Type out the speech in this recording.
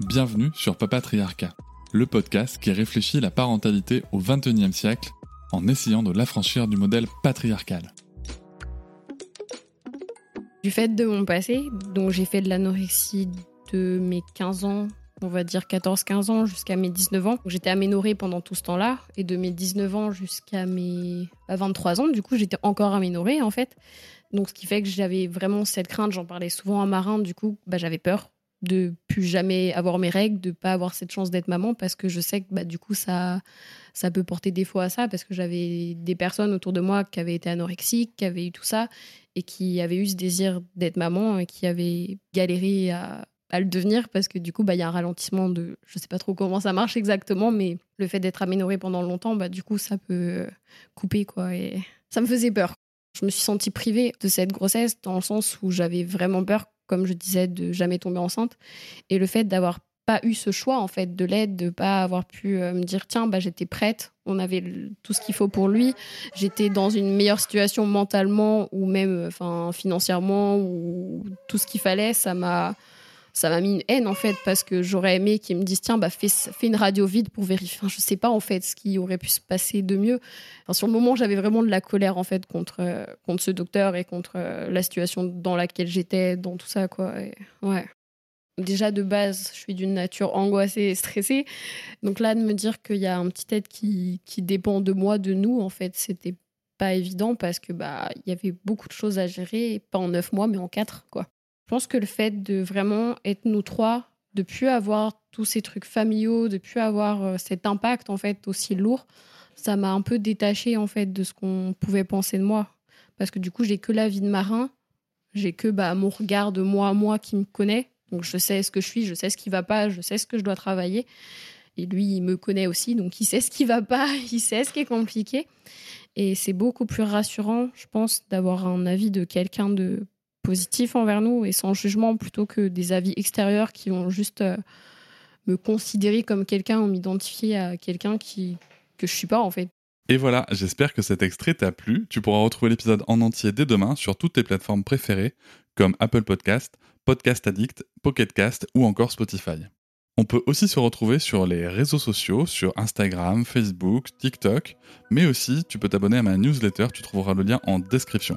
Bienvenue sur Papatriarcat, le podcast qui réfléchit la parentalité au XXIe siècle en essayant de l'affranchir du modèle patriarcal. Du fait de mon passé, dont j'ai fait de l'anorexie de mes 15 ans, on va dire 14-15 ans jusqu'à mes 19 ans. J'étais aménorée pendant tout ce temps-là, et de mes 19 ans jusqu'à mes 23 bah, ans, du coup, j'étais encore aménorée en fait. Donc, ce qui fait que j'avais vraiment cette crainte, j'en parlais souvent à Marin, du coup, bah, j'avais peur de plus jamais avoir mes règles, de pas avoir cette chance d'être maman parce que je sais que bah, du coup ça ça peut porter défaut à ça parce que j'avais des personnes autour de moi qui avaient été anorexiques, qui avaient eu tout ça et qui avaient eu ce désir d'être maman et qui avaient galéré à, le devenir parce que du coup bah il y a un ralentissement de je sais pas trop comment ça marche exactement mais le fait d'être aménorée pendant longtemps bah du coup ça peut couper quoi et ça me faisait peur. Je me suis sentie privée de cette grossesse dans le sens où j'avais vraiment peur comme je disais, de jamais tomber enceinte. Et le fait d'avoir pas eu ce choix en fait de l'aide, de pas avoir pu euh, me dire tiens bah j'étais prête, on avait tout ce qu'il faut pour lui, j'étais dans une meilleure situation mentalement ou même enfin financièrement ou tout ce qu'il fallait, ça m'a ça m'a mis une haine en fait parce que j'aurais aimé qu'ils me disent tiens bah fais, une radio vide pour vérifier. Enfin, je sais pas en fait ce qui aurait pu se passer de mieux. sur le moment j'avais vraiment de la colère en fait contre euh, contre ce docteur et contre euh, la situation dans laquelle j'étais dans tout ça quoi. ouais. Déjà de base, je suis d'une nature angoissée et stressée. Donc là, de me dire qu'il y a un petit être qui, qui dépend de moi, de nous, en fait, c'était pas évident parce que bah il y avait beaucoup de choses à gérer, pas en neuf mois, mais en quatre, quoi. Je pense que le fait de vraiment être nous trois, de plus avoir tous ces trucs familiaux, de plus avoir euh, cet impact en fait aussi lourd, ça m'a un peu détaché en fait de ce qu'on pouvait penser de moi. Parce que du coup, j'ai que la vie de marin, j'ai que bah, mon regard de moi à moi qui me connaît. Donc je sais ce que je suis, je sais ce qui va pas, je sais ce que je dois travailler. Et lui, il me connaît aussi, donc il sait ce qui va pas, il sait ce qui est compliqué. Et c'est beaucoup plus rassurant, je pense, d'avoir un avis de quelqu'un de positif envers nous et sans jugement plutôt que des avis extérieurs qui vont juste euh, me considérer comme quelqu'un ou m'identifier à quelqu'un qui que je suis pas en fait. Et voilà, j'espère que cet extrait t'a plu. Tu pourras retrouver l'épisode en entier dès demain sur toutes tes plateformes préférées comme Apple Podcast, Podcast Addict, Pocket Cast ou encore Spotify. On peut aussi se retrouver sur les réseaux sociaux, sur Instagram, Facebook, TikTok, mais aussi tu peux t'abonner à ma newsletter, tu trouveras le lien en description.